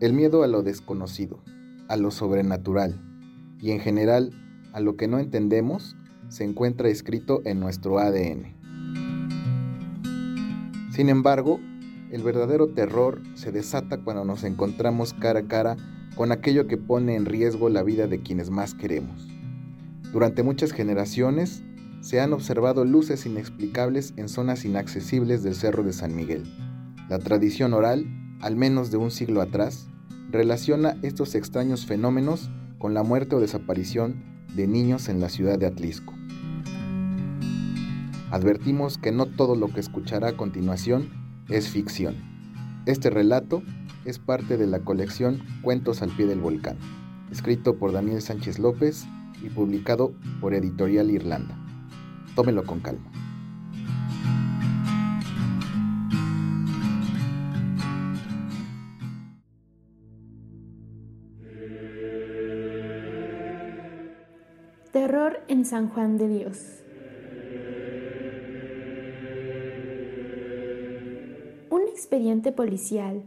El miedo a lo desconocido, a lo sobrenatural y en general a lo que no entendemos se encuentra escrito en nuestro ADN. Sin embargo, el verdadero terror se desata cuando nos encontramos cara a cara con aquello que pone en riesgo la vida de quienes más queremos. Durante muchas generaciones se han observado luces inexplicables en zonas inaccesibles del Cerro de San Miguel. La tradición oral, al menos de un siglo atrás, relaciona estos extraños fenómenos con la muerte o desaparición de niños en la ciudad de Atlisco. Advertimos que no todo lo que escuchará a continuación es ficción. Este relato es parte de la colección Cuentos al pie del volcán, escrito por Daniel Sánchez López y publicado por Editorial Irlanda. Tómelo con calma. En San Juan de Dios. Un expediente policial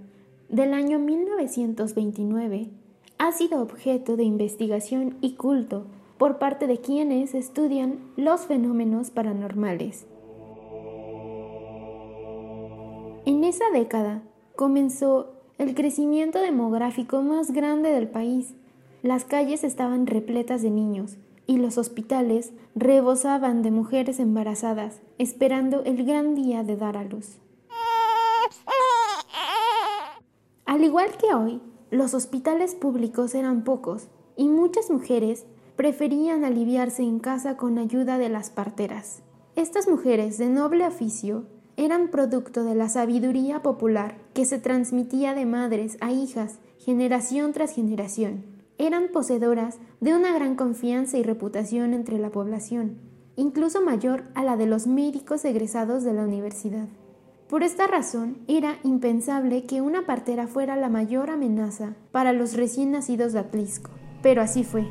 del año 1929 ha sido objeto de investigación y culto por parte de quienes estudian los fenómenos paranormales. En esa década comenzó el crecimiento demográfico más grande del país. Las calles estaban repletas de niños y los hospitales rebosaban de mujeres embarazadas esperando el gran día de dar a luz. Al igual que hoy, los hospitales públicos eran pocos y muchas mujeres preferían aliviarse en casa con ayuda de las parteras. Estas mujeres de noble oficio eran producto de la sabiduría popular que se transmitía de madres a hijas generación tras generación. Eran poseedoras de una gran confianza y reputación entre la población, incluso mayor a la de los médicos egresados de la universidad. Por esta razón, era impensable que una partera fuera la mayor amenaza para los recién nacidos de Atlisco, pero así fue.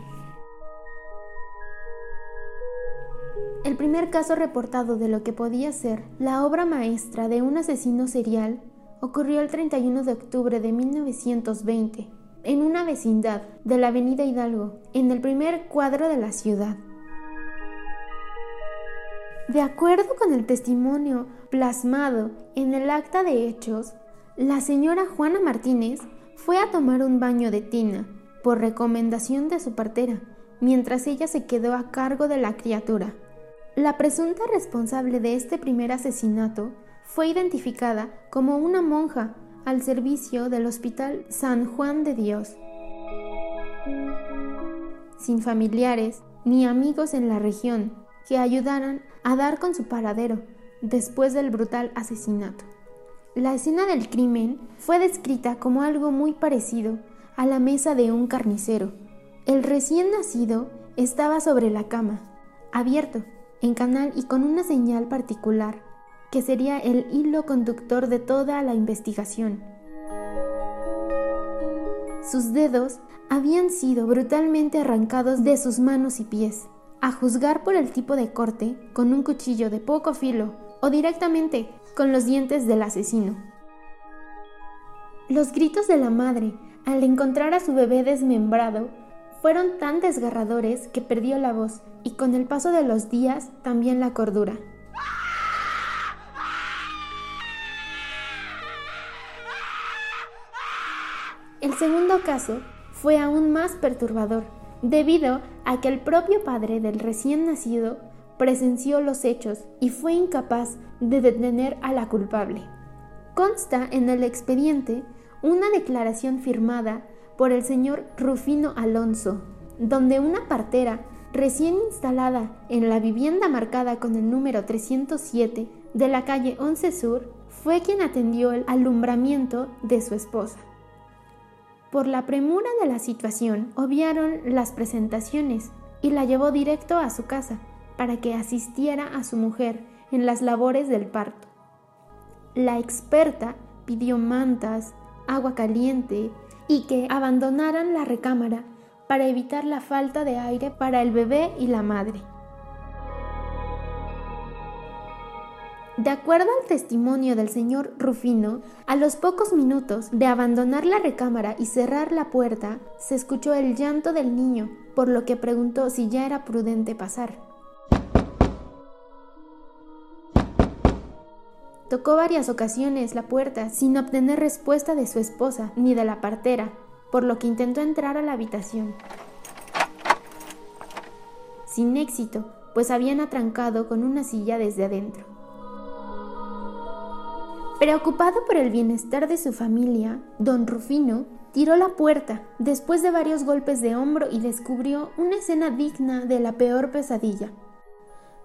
El primer caso reportado de lo que podía ser la obra maestra de un asesino serial ocurrió el 31 de octubre de 1920 en una vecindad de la Avenida Hidalgo, en el primer cuadro de la ciudad. De acuerdo con el testimonio plasmado en el acta de hechos, la señora Juana Martínez fue a tomar un baño de tina por recomendación de su partera, mientras ella se quedó a cargo de la criatura. La presunta responsable de este primer asesinato fue identificada como una monja al servicio del Hospital San Juan de Dios. Sin familiares ni amigos en la región que ayudaran a dar con su paradero después del brutal asesinato. La escena del crimen fue descrita como algo muy parecido a la mesa de un carnicero. El recién nacido estaba sobre la cama, abierto en canal y con una señal particular, que sería el hilo conductor de toda la investigación. Sus dedos habían sido brutalmente arrancados de sus manos y pies, a juzgar por el tipo de corte, con un cuchillo de poco filo o directamente con los dientes del asesino. Los gritos de la madre al encontrar a su bebé desmembrado fueron tan desgarradores que perdió la voz y con el paso de los días también la cordura. El segundo caso fue aún más perturbador, debido a que el propio padre del recién nacido presenció los hechos y fue incapaz de detener a la culpable. Consta en el expediente una declaración firmada por el señor Rufino Alonso, donde una partera recién instalada en la vivienda marcada con el número 307 de la calle 11 Sur, fue quien atendió el alumbramiento de su esposa. Por la premura de la situación, obviaron las presentaciones y la llevó directo a su casa para que asistiera a su mujer en las labores del parto. La experta pidió mantas, agua caliente y que abandonaran la recámara para evitar la falta de aire para el bebé y la madre. De acuerdo al testimonio del señor Rufino, a los pocos minutos de abandonar la recámara y cerrar la puerta, se escuchó el llanto del niño, por lo que preguntó si ya era prudente pasar. Tocó varias ocasiones la puerta sin obtener respuesta de su esposa ni de la partera, por lo que intentó entrar a la habitación. Sin éxito, pues habían atrancado con una silla desde adentro. Preocupado por el bienestar de su familia, don Rufino tiró la puerta después de varios golpes de hombro y descubrió una escena digna de la peor pesadilla.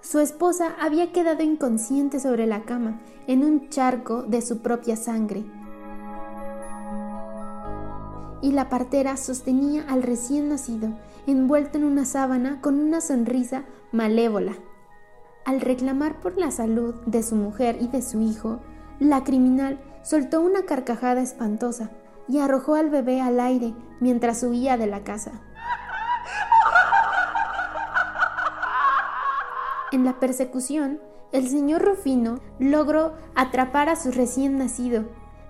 Su esposa había quedado inconsciente sobre la cama, en un charco de su propia sangre. Y la partera sostenía al recién nacido, envuelto en una sábana con una sonrisa malévola. Al reclamar por la salud de su mujer y de su hijo, la criminal soltó una carcajada espantosa y arrojó al bebé al aire mientras huía de la casa. En la persecución, el señor Rufino logró atrapar a su recién nacido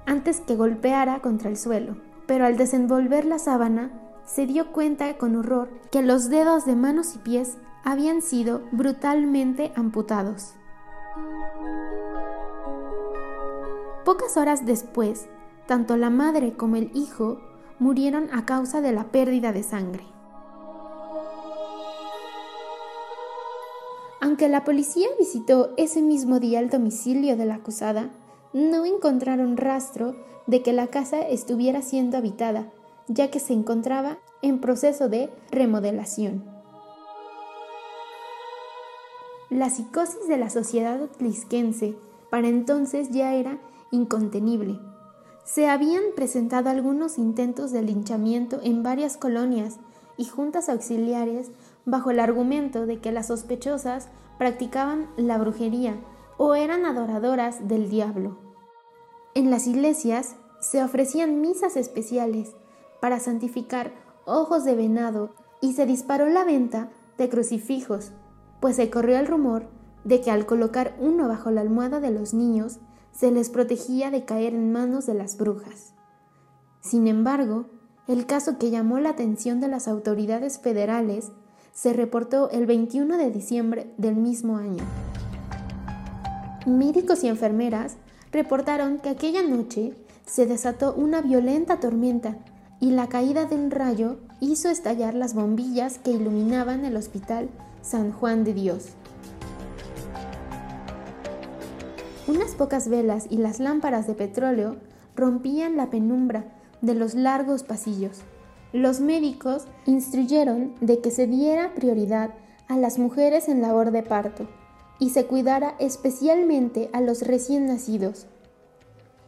antes que golpeara contra el suelo, pero al desenvolver la sábana se dio cuenta con horror que los dedos de manos y pies habían sido brutalmente amputados. Pocas horas después, tanto la madre como el hijo murieron a causa de la pérdida de sangre. Aunque la policía visitó ese mismo día el domicilio de la acusada, no encontraron rastro de que la casa estuviera siendo habitada, ya que se encontraba en proceso de remodelación. La psicosis de la sociedad atlisquense para entonces ya era incontenible. Se habían presentado algunos intentos de linchamiento en varias colonias y juntas auxiliares bajo el argumento de que las sospechosas practicaban la brujería o eran adoradoras del diablo. En las iglesias se ofrecían misas especiales para santificar ojos de venado y se disparó la venta de crucifijos, pues se corrió el rumor de que al colocar uno bajo la almohada de los niños se les protegía de caer en manos de las brujas. Sin embargo, el caso que llamó la atención de las autoridades federales se reportó el 21 de diciembre del mismo año. Médicos y enfermeras reportaron que aquella noche se desató una violenta tormenta y la caída de un rayo hizo estallar las bombillas que iluminaban el hospital San Juan de Dios. Unas pocas velas y las lámparas de petróleo rompían la penumbra de los largos pasillos. Los médicos instruyeron de que se diera prioridad a las mujeres en labor de parto y se cuidara especialmente a los recién nacidos.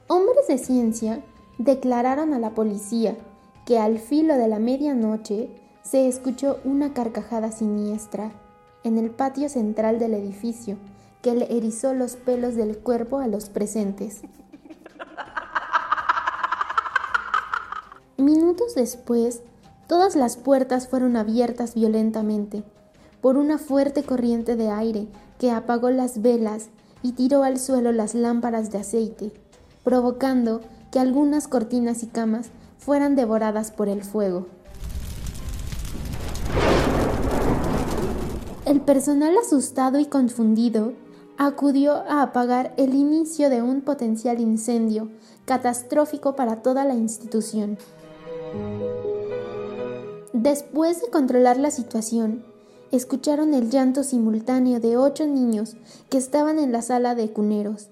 Hombres de ciencia declararon a la policía que al filo de la medianoche se escuchó una carcajada siniestra en el patio central del edificio que le erizó los pelos del cuerpo a los presentes. Minutos después, todas las puertas fueron abiertas violentamente por una fuerte corriente de aire que apagó las velas y tiró al suelo las lámparas de aceite, provocando que algunas cortinas y camas fueran devoradas por el fuego. El personal asustado y confundido acudió a apagar el inicio de un potencial incendio catastrófico para toda la institución. Después de controlar la situación, escucharon el llanto simultáneo de ocho niños que estaban en la sala de cuneros.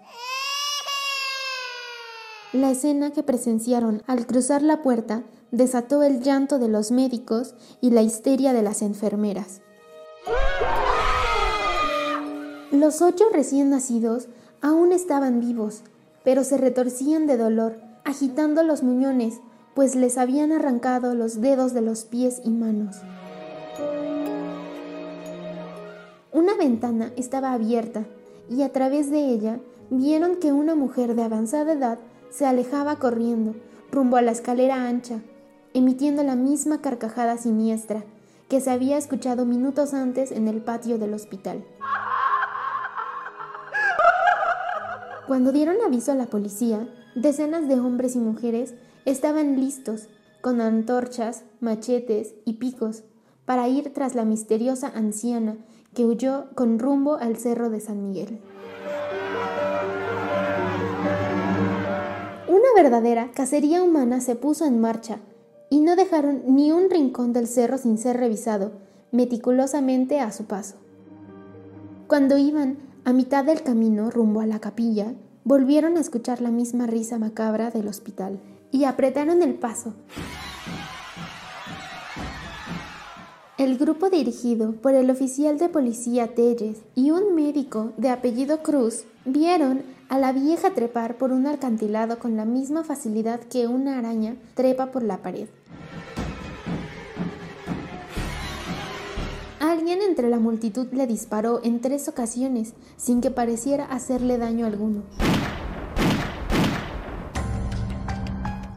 La escena que presenciaron al cruzar la puerta desató el llanto de los médicos y la histeria de las enfermeras. Los ocho recién nacidos aún estaban vivos, pero se retorcían de dolor, agitando los muñones, pues les habían arrancado los dedos de los pies y manos. Una ventana estaba abierta y a través de ella vieron que una mujer de avanzada edad se alejaba corriendo rumbo a la escalera ancha, emitiendo la misma carcajada siniestra que se había escuchado minutos antes en el patio del hospital. Cuando dieron aviso a la policía, decenas de hombres y mujeres estaban listos, con antorchas, machetes y picos, para ir tras la misteriosa anciana que huyó con rumbo al cerro de San Miguel. Una verdadera cacería humana se puso en marcha y no dejaron ni un rincón del cerro sin ser revisado meticulosamente a su paso. Cuando iban a mitad del camino rumbo a la capilla, volvieron a escuchar la misma risa macabra del hospital y apretaron el paso El grupo dirigido por el oficial de policía Telles y un médico de apellido Cruz vieron a la vieja trepar por un acantilado con la misma facilidad que una araña trepa por la pared. Alguien entre la multitud le disparó en tres ocasiones sin que pareciera hacerle daño alguno.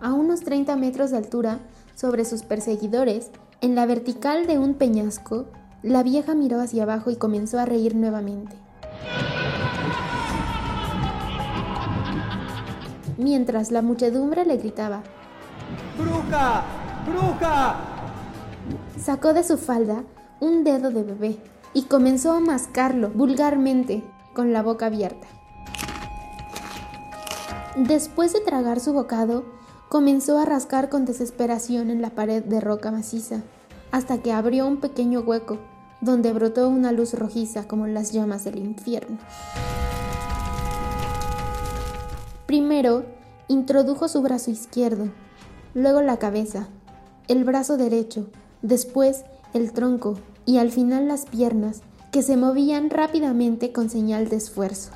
A unos 30 metros de altura, sobre sus perseguidores, en la vertical de un peñasco, la vieja miró hacia abajo y comenzó a reír nuevamente. Mientras la muchedumbre le gritaba, ¡Bruja! ¡Bruja! Sacó de su falda un dedo de bebé y comenzó a mascarlo vulgarmente con la boca abierta. Después de tragar su bocado, comenzó a rascar con desesperación en la pared de roca maciza, hasta que abrió un pequeño hueco, donde brotó una luz rojiza como las llamas del infierno. Primero, introdujo su brazo izquierdo, luego la cabeza, el brazo derecho, después el tronco y al final las piernas, que se movían rápidamente con señal de esfuerzo.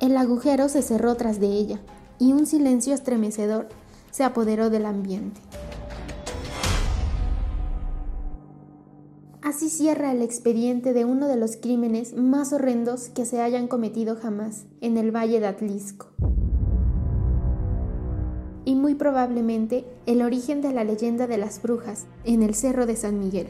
El agujero se cerró tras de ella, y un silencio estremecedor se apoderó del ambiente. Así cierra el expediente de uno de los crímenes más horrendos que se hayan cometido jamás en el Valle de Atlisco. Y muy probablemente el origen de la leyenda de las brujas en el Cerro de San Miguel.